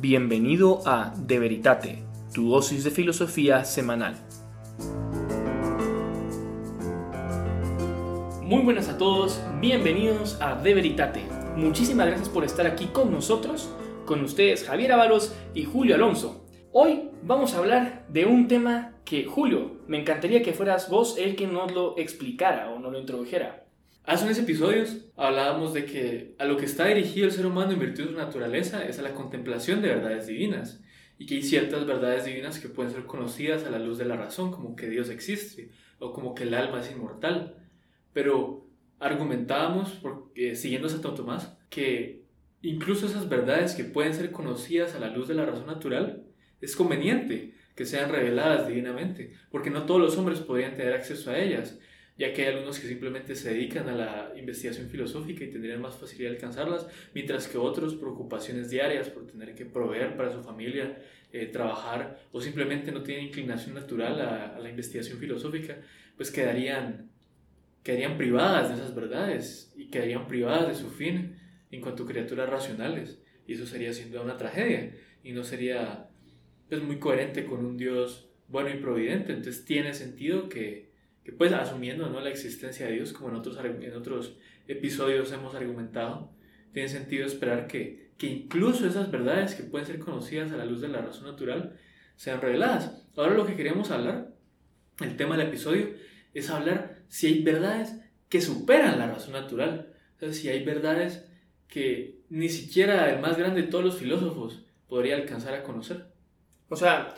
Bienvenido a De Veritate, tu dosis de filosofía semanal. Muy buenas a todos, bienvenidos a De Veritate. Muchísimas gracias por estar aquí con nosotros, con ustedes Javier Ábalos y Julio Alonso. Hoy vamos a hablar de un tema que, Julio, me encantaría que fueras vos el que nos lo explicara o nos lo introdujera. Hace unos episodios hablábamos de que a lo que está dirigido el ser humano en virtud de su naturaleza es a la contemplación de verdades divinas y que hay ciertas verdades divinas que pueden ser conocidas a la luz de la razón, como que Dios existe o como que el alma es inmortal. Pero argumentábamos, porque, siguiendo a Santo Tomás, que incluso esas verdades que pueden ser conocidas a la luz de la razón natural, es conveniente que sean reveladas divinamente, porque no todos los hombres podrían tener acceso a ellas ya que hay algunos que simplemente se dedican a la investigación filosófica y tendrían más facilidad de alcanzarlas, mientras que otros preocupaciones diarias por tener que proveer para su familia, eh, trabajar o simplemente no tienen inclinación natural a, la investigación filosófica, pues quedarían, quedarían privadas de esas verdades y quedarían privadas de su fin en cuanto a criaturas racionales. Y eso sería sin duda una tragedia y no sería pues, muy coherente con un Dios bueno y providente. Entonces tiene sentido que que pues asumiendo ¿no? la existencia de Dios, como en otros, en otros episodios hemos argumentado, tiene sentido esperar que, que incluso esas verdades que pueden ser conocidas a la luz de la razón natural sean reveladas. Ahora lo que queríamos hablar, el tema del episodio, es hablar si hay verdades que superan la razón natural, o sea, si hay verdades que ni siquiera el más grande de todos los filósofos podría alcanzar a conocer. O sea,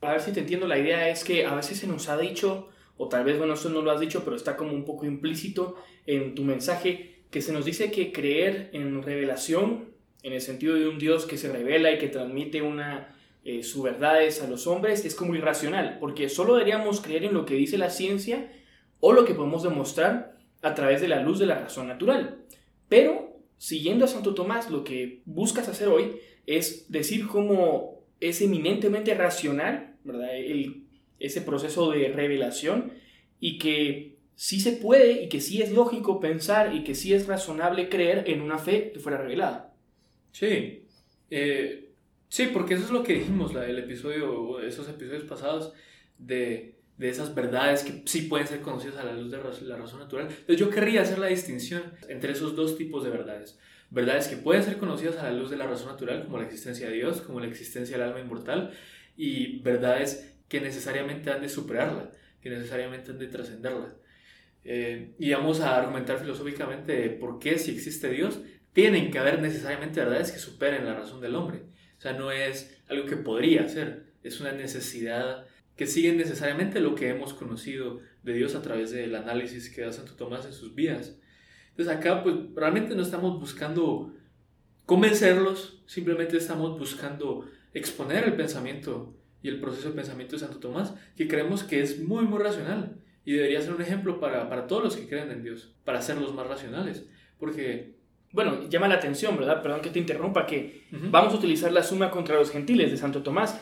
a ver si te entiendo, la idea es que a veces se nos ha dicho o tal vez, bueno, eso no lo has dicho, pero está como un poco implícito en tu mensaje, que se nos dice que creer en revelación, en el sentido de un Dios que se revela y que transmite una, eh, sus verdades a los hombres, es como irracional, porque solo deberíamos creer en lo que dice la ciencia o lo que podemos demostrar a través de la luz de la razón natural. Pero, siguiendo a Santo Tomás, lo que buscas hacer hoy es decir cómo es eminentemente racional, ¿verdad? El ese proceso de revelación y que sí se puede y que sí es lógico pensar y que sí es razonable creer en una fe que fuera revelada. Sí, eh, sí, porque eso es lo que dijimos la, el episodio, esos episodios pasados de, de, esas verdades que sí pueden ser conocidas a la luz de la razón natural. Entonces yo querría hacer la distinción entre esos dos tipos de verdades. Verdades que pueden ser conocidas a la luz de la razón natural, como la existencia de Dios, como la existencia del alma inmortal, y verdades que necesariamente han de superarla, que necesariamente han de trascenderla. Eh, y vamos a argumentar filosóficamente por qué si existe Dios, tienen que haber necesariamente verdades que superen la razón del hombre. O sea, no es algo que podría ser, es una necesidad que sigue necesariamente lo que hemos conocido de Dios a través del análisis que da Santo Tomás en sus vidas. Entonces acá pues realmente no estamos buscando convencerlos, simplemente estamos buscando exponer el pensamiento y el proceso de pensamiento de Santo Tomás, que creemos que es muy, muy racional y debería ser un ejemplo para, para todos los que creen en Dios, para hacerlos más racionales. Porque bueno, llama la atención, ¿verdad? Perdón que te interrumpa, que vamos a utilizar la suma contra los gentiles de Santo Tomás.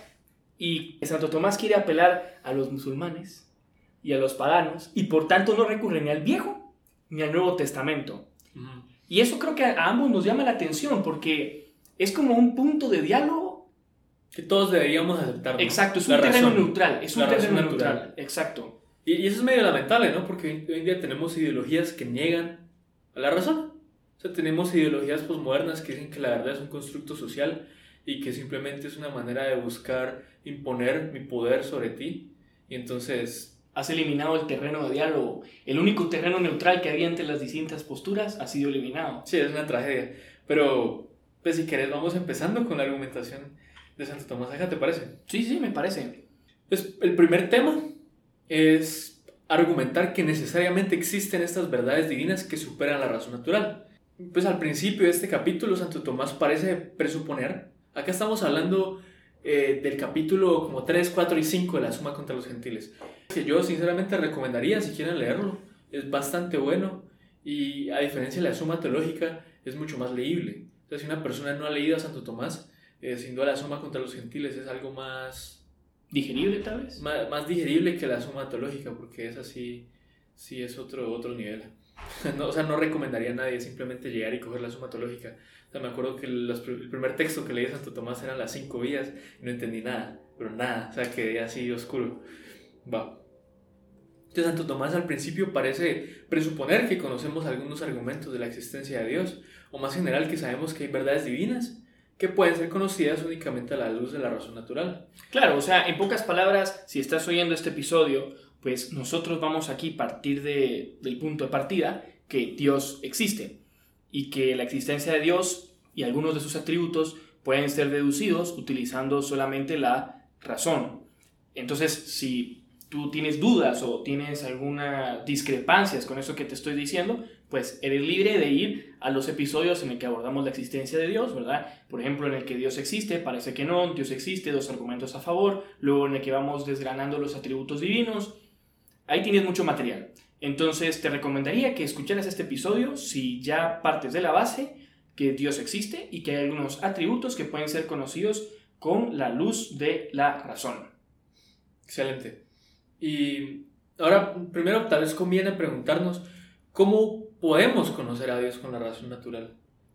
Y Santo Tomás quiere apelar a los musulmanes y a los paganos, y por tanto no recurre ni al Viejo ni al Nuevo Testamento. Y eso creo que a ambos nos llama la atención, porque es como un punto de diálogo que todos deberíamos aceptar. Exacto, es un terreno neutral. Es un terreno neutral. Exacto. Y, eso es medio lamentable, ¿no? Porque hoy en día tenemos ideologías que niegan a la razón. O sea, tenemos ideologías posmodernas que dicen que la verdad es un constructo social y que simplemente es una manera de buscar imponer mi poder sobre ti. Y entonces... Has eliminado el terreno de diálogo. El único terreno neutral que había entre las distintas posturas ha sido eliminado. Sí, es una tragedia. Pero, pues si querés, vamos empezando con la argumentación de Santo Tomás ¿te parece? Sí, sí, me parece. Pues el primer tema es argumentar que necesariamente existen estas verdades divinas que superan la razón natural. Pues al principio de este capítulo, Santo Tomás parece presuponer, acá estamos hablando eh, del capítulo como 3, 4 y 5 de la Suma contra los Gentiles, que yo sinceramente recomendaría si quieren leerlo, es bastante bueno y a diferencia de la Suma Teológica es mucho más leíble. Sea, si una persona no ha leído a Santo Tomás, eh, sin duda la suma contra los gentiles es algo más... ¿Digerible tal vez? Más, digerible que la suma teológica, porque es así, sí es otro, otro nivel. No, o sea, no recomendaría a nadie simplemente llegar y coger la suma teológica. O sea, me acuerdo que los, el primer texto que leí de Santo Tomás eran las cinco vías y no entendí nada, pero nada, o sea, quedé así oscuro. Va. Entonces, Santo Tomás al principio parece presuponer que conocemos algunos argumentos de la existencia de Dios, o más general que sabemos que hay verdades divinas que pueden ser conocidas únicamente a la luz de la razón natural. Claro, o sea, en pocas palabras, si estás oyendo este episodio, pues nosotros vamos aquí a partir de, del punto de partida que Dios existe y que la existencia de Dios y algunos de sus atributos pueden ser deducidos utilizando solamente la razón. Entonces, si tú tienes dudas o tienes algunas discrepancias con eso que te estoy diciendo, pues eres libre de ir a los episodios en el que abordamos la existencia de Dios, ¿verdad? Por ejemplo, en el que Dios existe, parece que no, Dios existe, dos argumentos a favor, luego en el que vamos desgranando los atributos divinos, ahí tienes mucho material. Entonces te recomendaría que escucharas este episodio si ya partes de la base que Dios existe y que hay algunos atributos que pueden ser conocidos con la luz de la razón. Excelente. Y ahora, primero tal vez conviene preguntarnos cómo podemos conocer a Dios con la razón natural.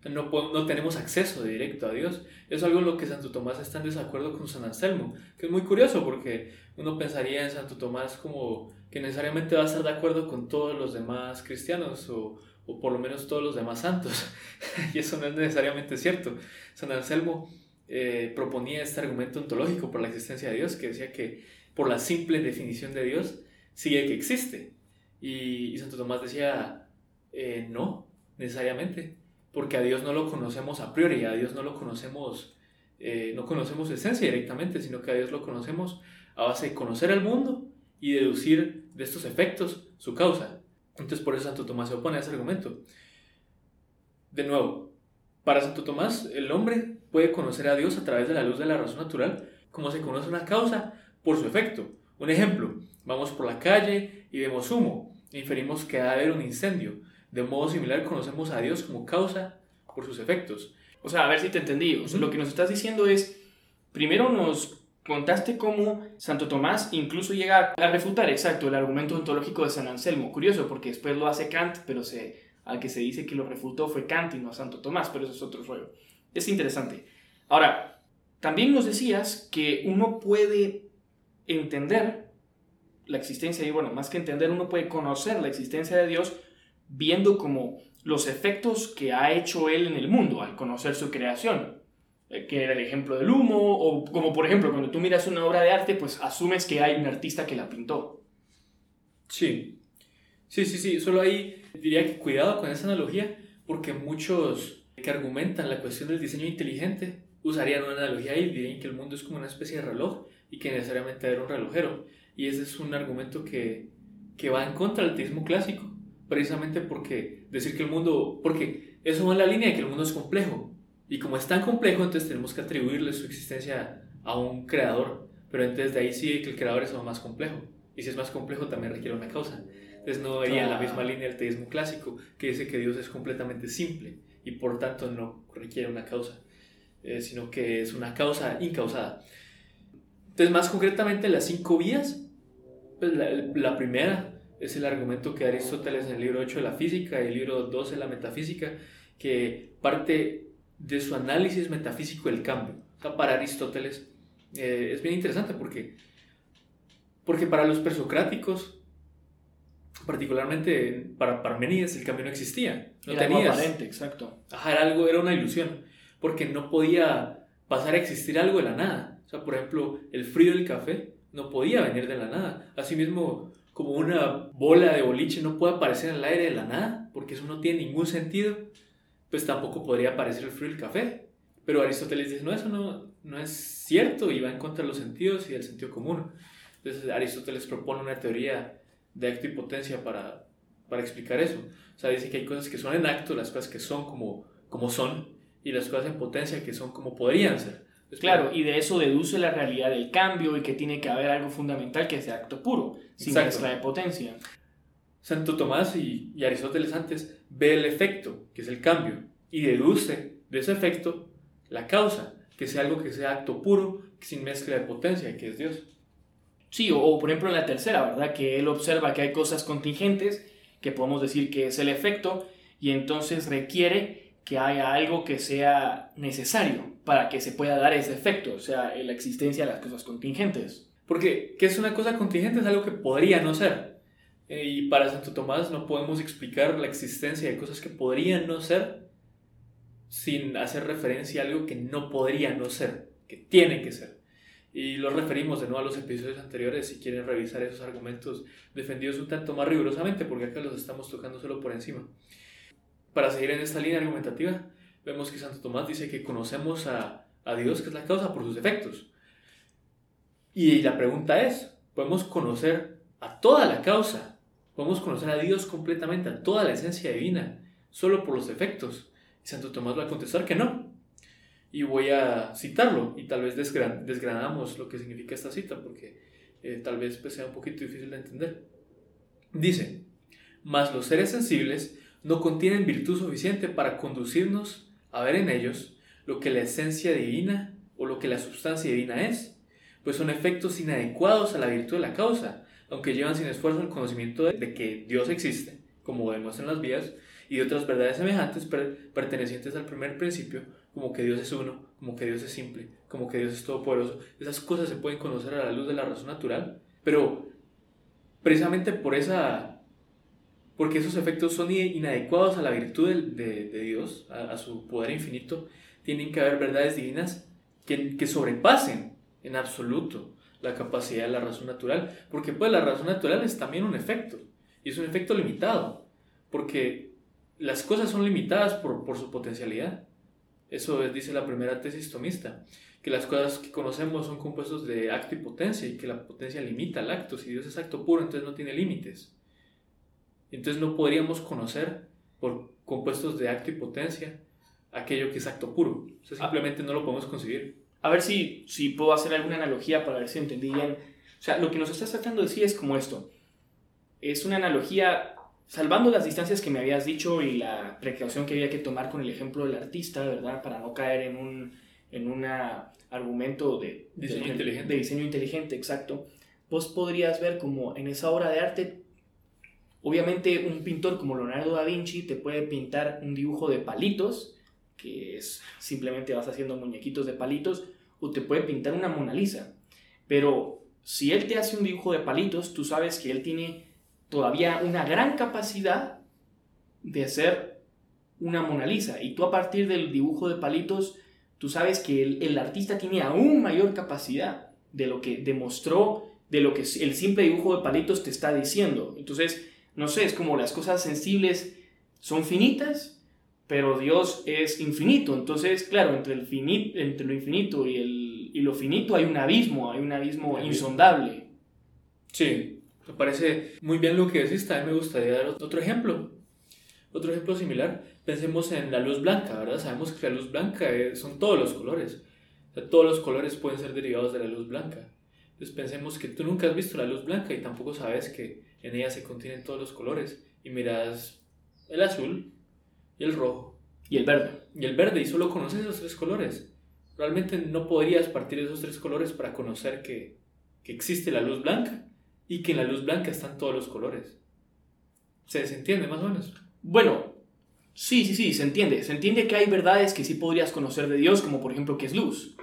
No, no tenemos acceso directo a Dios. Es algo en lo que Santo Tomás está en desacuerdo con San Anselmo, que es muy curioso porque uno pensaría en Santo Tomás como que necesariamente va a estar de acuerdo con todos los demás cristianos o, o por lo menos todos los demás santos. y eso no es necesariamente cierto. San Anselmo eh, proponía este argumento ontológico por la existencia de Dios, que decía que por la simple definición de Dios sigue que existe. Y, Santo Tomás decía, eh, no, necesariamente, porque a Dios no lo conocemos a priori, a Dios no lo conocemos, eh, no conocemos su esencia directamente, sino que a Dios lo conocemos a base de conocer al mundo y deducir de estos efectos su causa. Entonces por eso Santo Tomás se opone a ese argumento. De nuevo, para Santo Tomás el hombre puede conocer a Dios a través de la luz de la razón natural, como se conoce una causa por su efecto. Un ejemplo, vamos por la calle y vemos humo e inferimos que ha de haber un incendio. De modo similar conocemos a Dios como causa por sus efectos. O sea, a ver si te entendí. Lo que nos estás diciendo es, primero nos Contaste cómo Santo Tomás incluso llega a refutar, exacto, el argumento ontológico de San Anselmo. Curioso, porque después lo hace Kant, pero se, al que se dice que lo refutó fue Kant y no Santo Tomás, pero eso es otro rollo. Es interesante. Ahora, también nos decías que uno puede entender la existencia, y bueno, más que entender, uno puede conocer la existencia de Dios viendo como los efectos que ha hecho Él en el mundo al conocer su creación. Eh, que era el ejemplo del humo, o como por ejemplo cuando tú miras una obra de arte, pues asumes que hay un artista que la pintó. Sí, sí, sí, sí, solo ahí diría que cuidado con esa analogía, porque muchos que argumentan la cuestión del diseño inteligente usarían una analogía y dirían que el mundo es como una especie de reloj y que necesariamente era un relojero. Y ese es un argumento que, que va en contra del teísmo clásico, precisamente porque decir que el mundo, porque eso va en la línea de que el mundo es complejo, y como es tan complejo, entonces tenemos que atribuirle su existencia a un creador. Pero entonces de ahí sí que el creador es aún más complejo. Y si es más complejo, también requiere una causa. Entonces no iría en la misma línea del teísmo clásico, que dice que Dios es completamente simple y por tanto no requiere una causa, eh, sino que es una causa incausada. Entonces, más concretamente, las cinco vías, pues la, la, primera es el argumento que Aristóteles en el libro 8 de la física y el libro 12 de la metafísica, que parte de su análisis metafísico del cambio. para Aristóteles eh, es bien interesante porque, porque para los presocráticos, particularmente para Parmenides, el cambio no existía. No era tenías, aparente, exacto. era algo, era una ilusión, porque no podía pasar a existir algo de la nada. O sea, por ejemplo, el frío del café no podía venir de la nada. Asimismo, como una bola de boliche no puede aparecer en el aire de la nada, porque eso no tiene ningún sentido pues tampoco podría aparecer el frío del café. Pero Aristóteles dice, no, eso no, no es cierto y va en contra de los sentidos y del sentido común. Entonces Aristóteles propone una teoría de acto y potencia para, para explicar eso. O sea, dice que hay cosas que son en acto, las cosas que son como, como son, y las cosas en potencia que son como podrían ser. Claro, y de eso deduce la realidad del cambio y que tiene que haber algo fundamental que sea acto puro, sin mezcla de potencia. Santo Tomás y, y Aristóteles antes ve el efecto, que es el cambio, y deduce de ese efecto la causa, que sea algo que sea acto puro, sin mezcla de potencia, que es Dios. Sí, o, por ejemplo en la tercera, ¿verdad? Que él observa que hay cosas contingentes que podemos decir que es el efecto, y entonces requiere que haya algo que sea necesario para que se pueda dar ese efecto, o sea, la existencia de las cosas contingentes. Porque, ¿qué es una cosa contingente? Es algo que podría no ser. Eh, y para Santo Tomás no podemos explicar la existencia de cosas que podrían no ser sin hacer referencia a algo que no podría no ser, que tiene que ser. Y lo referimos de nuevo a los episodios anteriores si quieren revisar esos argumentos defendidos un tanto más rigurosamente, porque acá los estamos tocando solo por encima. Para seguir en esta línea argumentativa, vemos que Santo Tomás dice que conocemos a, a Dios, que es la causa, por sus defectos. Y la pregunta es, ¿podemos conocer a toda la causa? ¿Podemos conocer a Dios completamente, a toda la esencia divina, solo por los defectos? Y Santo Tomás va a contestar que no. Y voy a citarlo y tal vez desgranamos lo que significa esta cita porque eh, tal vez pues, sea un poquito difícil de entender. Dice, mas los seres sensibles no contienen virtud suficiente para conducirnos a ver en ellos lo que la esencia divina o lo que la sustancia divina es, pues son efectos inadecuados a la virtud de la causa, aunque llevan sin esfuerzo el conocimiento de que Dios existe, como demuestran las vías, y de otras verdades semejantes pertenecientes al primer principio, como que Dios es uno, como que Dios es simple, como que Dios es todopoderoso. Esas cosas se pueden conocer a la luz de la razón natural, pero precisamente por esa, porque esos efectos son inadecuados a la virtud de, Dios, a, su poder infinito, tienen que haber verdades divinas que, que sobrepasen en absoluto la capacidad de la razón natural, porque pues la razón natural es también un efecto, y es un efecto limitado, porque las cosas son limitadas por, por su potencialidad. Eso dice la primera tesis tomista, que las cosas que conocemos son compuestos de acto y potencia y que la potencia limita el acto. Si Dios es acto puro, entonces no tiene límites. Entonces no podríamos conocer por compuestos de acto y potencia aquello que es acto puro. O sea, simplemente no lo podemos conseguir. A ver si, si puedo hacer alguna analogía para ver si entendí bien. O sea, lo que nos estás tratando de decir es como esto. Es una analogía salvando las distancias que me habías dicho y la precaución que había que tomar con el ejemplo del artista, ¿verdad? Para no caer en un en un argumento de diseño, inteligente. de diseño inteligente, exacto, vos podrías ver como en esa obra de arte, obviamente un pintor como Leonardo da Vinci te puede pintar un dibujo de palitos, que es simplemente vas haciendo muñequitos de palitos, o te puede pintar una Mona Lisa. Pero si él te hace un dibujo de palitos, tú sabes que él tiene todavía una gran capacidad de hacer una Mona Lisa. Y tú a partir del dibujo de palitos, tú sabes que el, artista tiene aún mayor capacidad de lo que demostró, de lo que el simple dibujo de palitos te está diciendo. Entonces, no sé, es como las cosas sensibles son finitas, pero Dios es infinito. Entonces, claro, entre, el finito, entre lo infinito y, el, y lo finito hay un abismo, hay un abismo insondable. Sí, me parece muy bien lo que decís, también me gustaría dar otro ejemplo. Otro ejemplo similar, pensemos en la luz blanca, ¿verdad? Sabemos que la luz blanca son todos los colores. todos los colores pueden ser derivados de la luz blanca. Entonces pensemos que tú nunca has visto la luz blanca y tampoco sabes que en ella se contienen todos los colores. Y miras el azul y el rojo. Y el verde. Y el verde, y solo conoces esos tres colores. Realmente no podrías partir de esos tres colores para conocer que, que existe la luz blanca y que en la luz blanca están todos los colores. ¿Se entiende más o menos? Bueno, sí, sí, sí, se entiende. Se entiende que hay verdades que sí podrías conocer de Dios, como por ejemplo que es luz.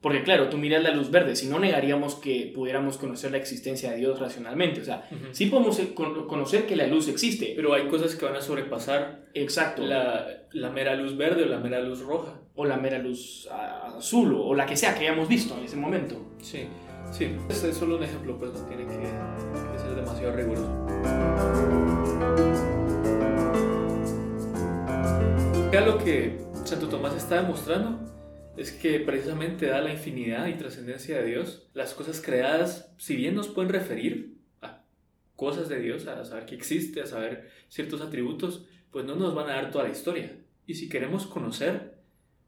Porque claro, tú miras la luz verde, si no negaríamos que pudiéramos conocer la existencia de Dios racionalmente. O sea, sí podemos conocer que la luz existe. Pero hay cosas que van a sobrepasar Exacto. La, la mera luz verde o la mera luz roja. O la mera luz azul o la que sea que hayamos visto en ese momento. Sí. Sí, este es solo un ejemplo, pues no tiene que, ser demasiado riguroso. Lo que Santo Tomás está demostrando es que precisamente da la infinidad y trascendencia de Dios, las cosas creadas, si bien nos pueden referir a cosas de Dios, a saber que existe, a saber ciertos atributos, pues no nos van a dar toda la historia. Y si queremos conocer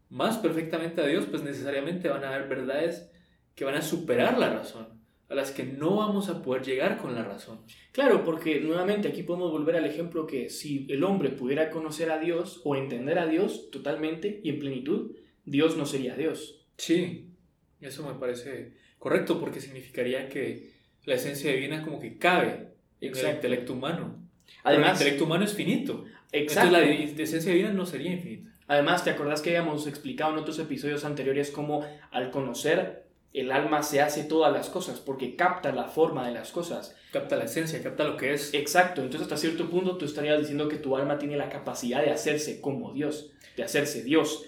más perfectamente a Dios, pues necesariamente van a haber verdades que van a superar la razón, a las que no vamos a poder llegar con la razón. Claro, porque nuevamente aquí podemos volver al ejemplo que si el hombre pudiera conocer a Dios o entender a Dios totalmente y en plenitud, Dios no sería Dios. Sí, eso me parece correcto porque significaría que la esencia divina como que cabe en el intelecto humano. Además, el intelecto humano es finito. Exacto. Entonces la esencia divina no sería infinita. Además, ¿te acordás que habíamos explicado en otros episodios anteriores cómo al conocer el alma se hace todas las cosas porque capta la forma de las cosas? Capta la esencia, capta lo que es. Exacto. Entonces, hasta cierto punto tú estarías diciendo que tu alma tiene la capacidad de hacerse como Dios, de hacerse Dios.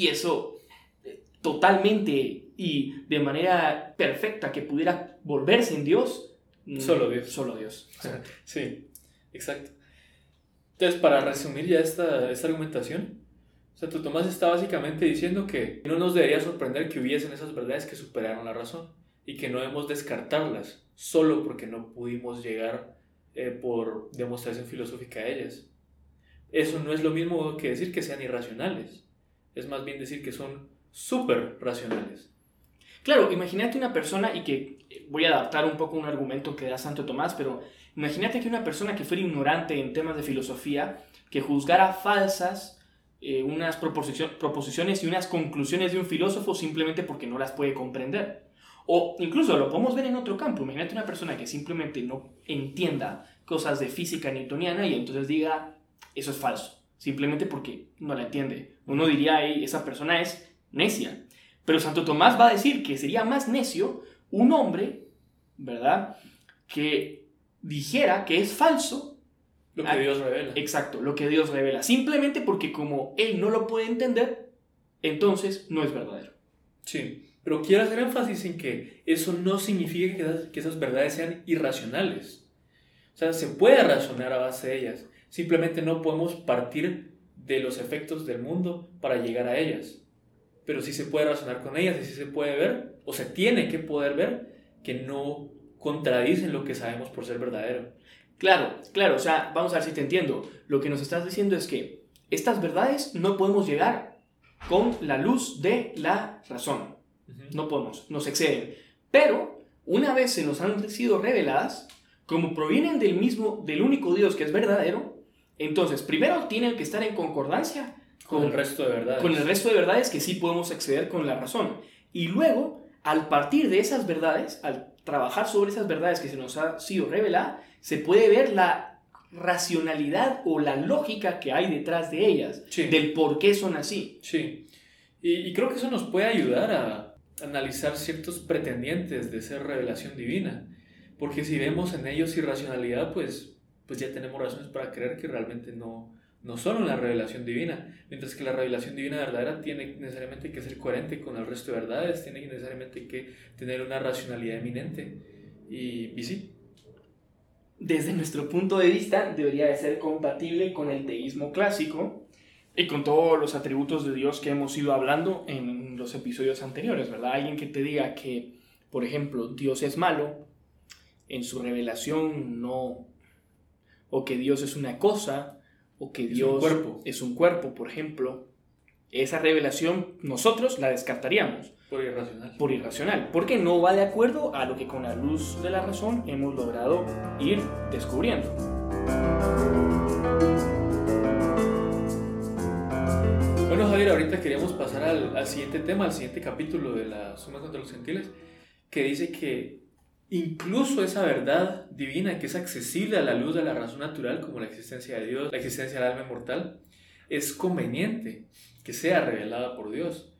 Y eso eh, totalmente y de manera perfecta que pudiera volverse en Dios. Mm, solo Dios. Solo Dios. sí, exacto. Entonces, para resumir ya esta, esta argumentación, Santo Tomás está básicamente diciendo que no nos debería sorprender que hubiesen esas verdades que superaron la razón y que no debemos descartarlas solo porque no pudimos llegar eh, por demostración filosófica a ellas. Eso no es lo mismo que decir que sean irracionales, es más bien decir que son súper racionales. Claro, imagínate una persona, y que eh, voy a adaptar un poco un argumento que da Santo Tomás, pero imagínate que una persona que fuera ignorante en temas de filosofía, que juzgara falsas eh, unas proposiciones y unas conclusiones de un filósofo simplemente porque no las puede comprender. O incluso lo podemos ver en otro campo. Imagínate una persona que simplemente no entienda cosas de física newtoniana y entonces diga, eso es falso, simplemente porque no la entiende. Uno diría, esa persona es necia. Pero Santo Tomás va a decir que sería más necio un hombre, ¿verdad? Que dijera que es falso lo que Dios revela. Exacto, lo que Dios revela. Simplemente porque como Él no lo puede entender, entonces no es verdadero. Sí, pero quiero hacer énfasis en que eso no significa que esas, verdades sean irracionales. O sea, se puede razonar a base de ellas. Simplemente no podemos partir de los efectos del mundo para llegar a ellas. Pero sí se puede razonar con ellas y sí se puede ver, o se tiene que poder ver, que no contradicen lo que sabemos por ser verdadero. Claro, claro, o sea, vamos a ver si te entiendo. Lo que nos estás diciendo es que estas verdades no podemos llegar con la luz de la razón. No podemos, nos exceden. Pero una vez se nos han sido reveladas, como provienen del mismo, del único Dios que es verdadero, entonces primero tienen que estar en concordancia con, el resto de verdades. Con el resto de verdades que sí podemos acceder con la razón. Y luego, al partir de esas verdades, al trabajar sobre esas verdades que se nos ha sido reveladas, se puede ver la racionalidad o la lógica que hay detrás de ellas, del por qué son así. Sí, y, creo que eso nos puede ayudar a analizar ciertos pretendientes de ser revelación divina, porque si vemos en ellos irracionalidad, pues, pues ya tenemos razones para creer que realmente no, no son una revelación divina, mientras que la revelación divina verdadera tiene necesariamente que ser coherente con el resto de verdades, tiene necesariamente que tener una racionalidad eminente. Y, y sí, desde nuestro punto de vista, debería de ser compatible con el teísmo clásico y con todos los atributos de Dios que hemos ido hablando en los episodios anteriores, ¿verdad? Alguien que te diga que, por ejemplo, Dios es malo, en su revelación no, o que Dios es una cosa, o que Dios un cuerpo. es un cuerpo, por ejemplo, esa revelación nosotros la descartaríamos. Por irracional. Por irracional. Porque no va de acuerdo a lo que con la luz de la razón hemos logrado ir descubriendo. Bueno, Javier, ahorita queríamos pasar al, siguiente tema, al siguiente capítulo de la Suma contra los Gentiles, que dice que incluso esa verdad divina que es accesible a la luz de la razón natural, como la existencia de Dios, la existencia del alma mortal, es conveniente que sea revelada por Dios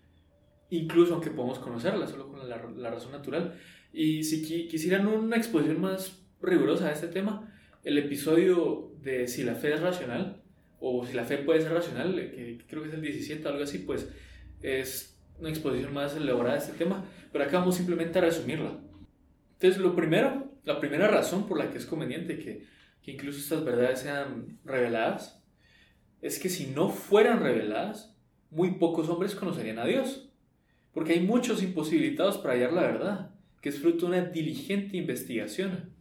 incluso aunque podemos conocerla solo con la, razón natural. Y si quisieran una exposición más rigurosa de este tema, el episodio de si la fe es racional, o si la fe puede ser racional, que creo que es el 17 o algo así, pues es una exposición más elaborada de este tema, pero acá vamos simplemente a resumirla. Entonces, lo primero, la primera razón por la que es conveniente que, que incluso estas verdades sean reveladas, es que si no fueran reveladas, muy pocos hombres conocerían a Dios. Porque hay muchos imposibilitados para hallar la verdad, que es fruto de una diligente investigación.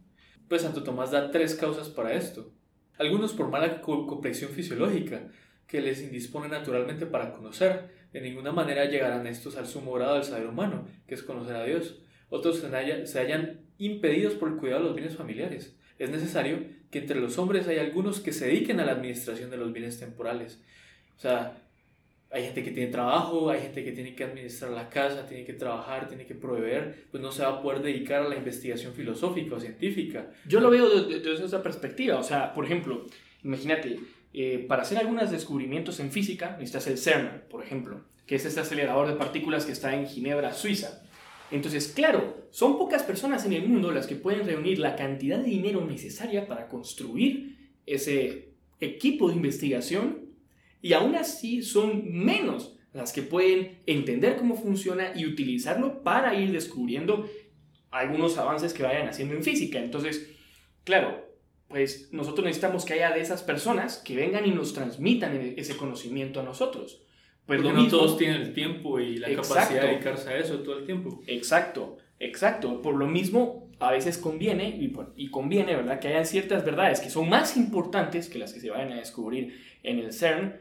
Pues Santo Tomás da tres causas para esto. Algunos por mala complexión fisiológica, que les indispone naturalmente para conocer. De ninguna manera llegarán estos al sumo grado del saber humano, que es conocer a Dios. Otros se hallan impedidos por el cuidado de los bienes familiares. Es necesario que entre los hombres haya algunos que se dediquen a la administración de los bienes temporales. O sea, hay gente que tiene trabajo, hay gente que tiene que administrar la casa, tiene que trabajar, tiene que proveer, pues no se va a poder dedicar a la investigación filosófica o científica. Yo lo veo desde, desde esa perspectiva, o sea, por ejemplo, imagínate, eh, para hacer algunos descubrimientos en física necesitas el CERN, por ejemplo, que es este acelerador de partículas que está en Ginebra, Suiza. Entonces, claro, son pocas personas en el mundo las que pueden reunir la cantidad de dinero necesaria para construir ese equipo de investigación y aún así son menos las que pueden entender cómo funciona y utilizarlo para ir descubriendo algunos avances que vayan haciendo en física. Entonces, claro, pues nosotros necesitamos que haya de esas personas que vengan y nos transmitan ese conocimiento a nosotros. Pues Porque no todos tienen el tiempo y la capacidad de dedicarse a eso todo el tiempo. Exacto, exacto. Por lo mismo, a veces conviene, y, y conviene, ¿verdad?, que hayan ciertas verdades que son más importantes que las que se vayan a descubrir en el CERN,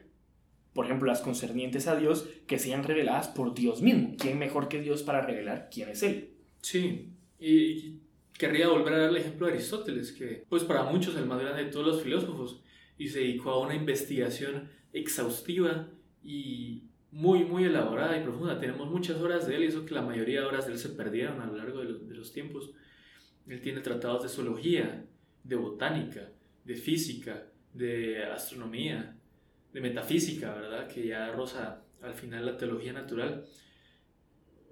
por ejemplo, las concernientes a Dios, que sean reveladas por Dios mismo. ¿Quién mejor que Dios para revelar quién es Él? Sí, y querría volver a dar el ejemplo de Aristóteles, que pues para muchos el más grande de todos los filósofos, y se dedicó a una investigación exhaustiva y muy, muy elaborada y profunda. Tenemos muchas horas de él y eso que la mayoría de horas de él se perdieron a lo largo de los, tiempos. Él tiene tratados de zoología, de botánica, de física, de astronomía, de metafísica, ¿verdad? Que ya roza al final la teología natural.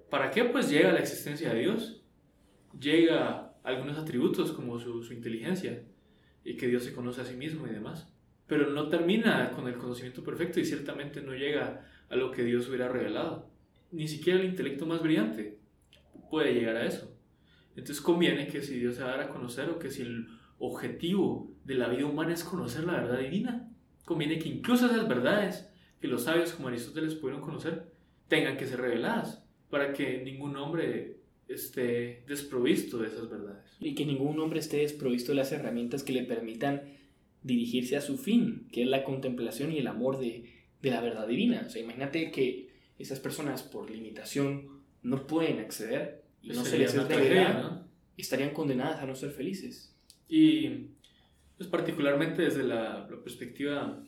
¿Para qué? Pues llega la existencia de Dios, llega algunos atributos como su, su inteligencia y que Dios se conoce a sí mismo y demás. Pero no termina con el conocimiento perfecto y ciertamente no llega a lo que Dios hubiera revelado. Ni siquiera el intelecto más brillante puede llegar a eso. Entonces conviene que si Dios se va a a conocer o que si el objetivo de la vida humana es conocer la verdad divina, conviene que incluso esas verdades que los sabios como Aristóteles pudieron conocer tengan que ser reveladas para que ningún hombre esté desprovisto de esas verdades. Y que ningún hombre esté desprovisto de las herramientas que le permitan dirigirse a su fin, que es la contemplación y el amor de, de la verdad divina. O sea, imagínate que esas personas por limitación no pueden acceder y no se les es ¿no? estarían condenadas a no ser felices. Y pues particularmente desde la, la, perspectiva,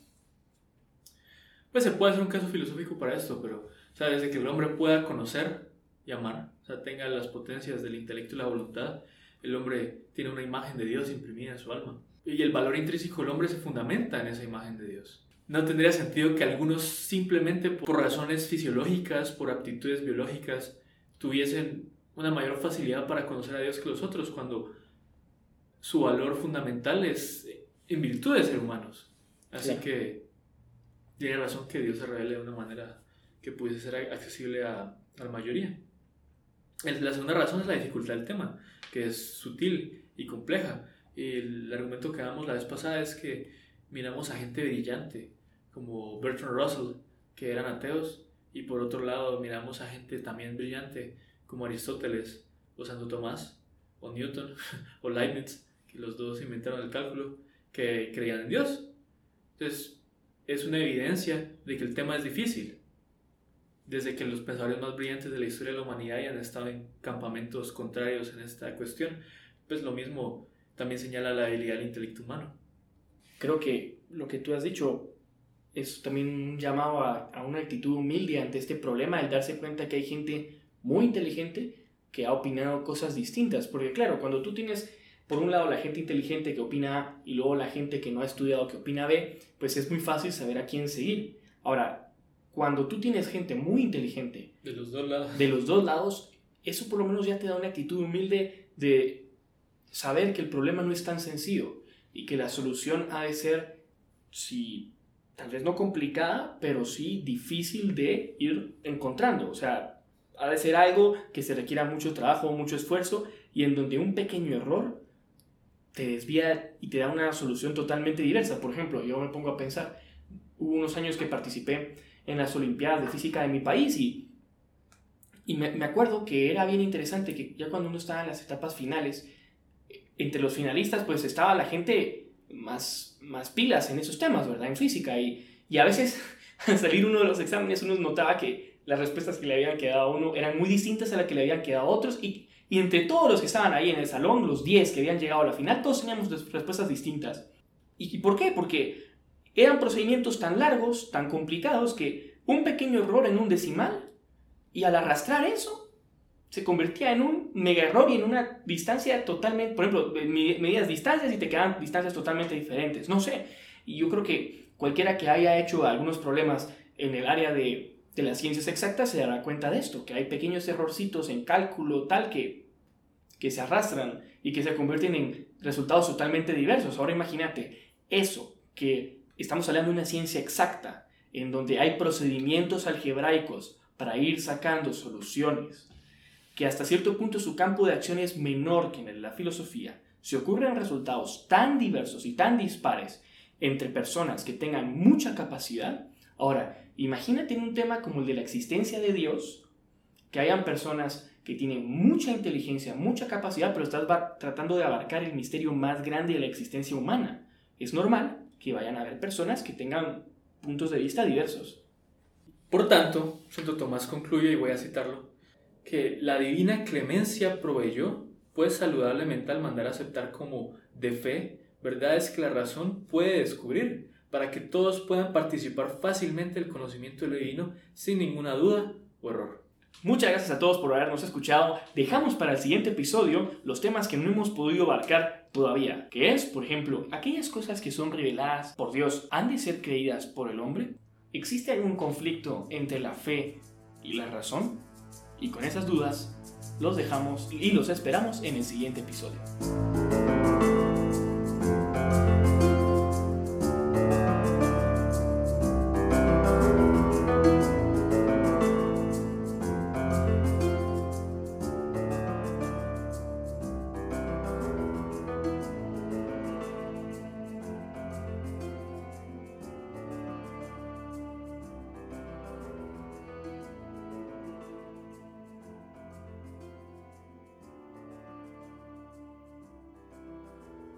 pues se puede hacer un caso filosófico para esto, pero o sea, desde que el hombre pueda conocer y amar, o sea, tenga las potencias del intelecto y la voluntad, el hombre tiene una imagen de Dios imprimida en su alma. Y el valor intrínseco del hombre se fundamenta en esa imagen de Dios. No tendría sentido que algunos simplemente por razones fisiológicas, por aptitudes biológicas, tuviesen una mayor facilidad para conocer a Dios que los otros, cuando su valor fundamental es en virtud de ser humanos. Así que tiene razón que Dios se revele de una manera que pudiese ser accesible a, a la mayoría. La segunda razón es la dificultad del tema, que es sutil y compleja. El argumento que damos la vez pasada es que miramos a gente brillante, como Bertrand Russell, que eran ateos, y por otro lado miramos a gente también brillante, como Aristóteles, o Santo Tomás, o Newton, o Leibniz, que los dos inventaron el cálculo, que creían en Dios. Entonces, es una evidencia de que el tema es difícil desde que los pensadores más brillantes de la historia de la humanidad hayan estado en campamentos contrarios en esta cuestión, pues lo mismo también señala la debilidad del intelecto humano. Creo que lo que tú has dicho es también un llamado a, a una actitud humilde ante este problema, el darse cuenta que hay gente muy inteligente que ha opinado cosas distintas, porque claro, cuando tú tienes por un lado la gente inteligente que opina A y luego la gente que no ha estudiado que opina B, pues es muy fácil saber a quién seguir. Ahora, cuando tú tienes gente muy inteligente de los dos lados, de los dos lados eso por lo menos ya te da una actitud humilde de saber que el problema no es tan sencillo y que la solución ha de ser, sí, tal vez no complicada, pero sí difícil de ir encontrando. O sea, ha de ser algo que se requiera mucho trabajo, mucho esfuerzo y en donde un pequeño error te desvía y te da una solución totalmente diversa. Por ejemplo, yo me pongo a pensar, hubo unos años que participé en las Olimpiadas de Física de mi país y, y me, me, acuerdo que era bien interesante que ya cuando uno estaba en las etapas finales, entre los finalistas pues estaba la gente más, más pilas en esos temas, ¿verdad? En física y, y a veces al salir uno de los exámenes uno notaba que las respuestas que le habían quedado a uno eran muy distintas a las que le habían quedado a otros y, y entre todos los que estaban ahí en el salón, los 10 que habían llegado a la final, todos teníamos respuestas distintas. ¿Y por qué? Porque eran procedimientos tan largos, tan complicados, que un pequeño error en un decimal y al arrastrar eso se convertía en un mega error y en una distancia totalmente, por ejemplo, medías distancias y te quedan distancias totalmente diferentes, no sé. Y yo creo que cualquiera que haya hecho algunos problemas en el área de, de las ciencias exactas se dará cuenta de esto, que hay pequeños errorcitos en cálculo tal que, que se arrastran y que se convierten en resultados totalmente diversos. Ahora imagínate eso, que estamos hablando de una ciencia exacta, en donde hay procedimientos algebraicos para ir sacando soluciones que hasta cierto punto su campo de acción es menor que en la filosofía, se ocurren resultados tan diversos y tan dispares entre personas que tengan mucha capacidad, ahora, imagínate en un tema como el de la existencia de Dios, que hayan personas que tienen mucha inteligencia, mucha capacidad, pero estás tratando de abarcar el misterio más grande de la existencia humana. Es normal que vayan a haber personas que tengan puntos de vista diversos. Por tanto, Santo Tomás concluye, y voy a citarlo, que la divina clemencia proveyó, pues saludablemente al mandar aceptar como de fe verdades que la razón puede descubrir, para que todos puedan participar fácilmente del conocimiento de lo divino sin ninguna duda o error. Muchas gracias a todos por habernos escuchado. Dejamos para el siguiente episodio los temas que no hemos podido abarcar todavía, que es, por ejemplo, aquellas cosas que son reveladas por Dios han de ser creídas por el hombre. ¿Existe algún conflicto entre la fe y la razón? Y con esas dudas, los dejamos y los esperamos en el siguiente episodio.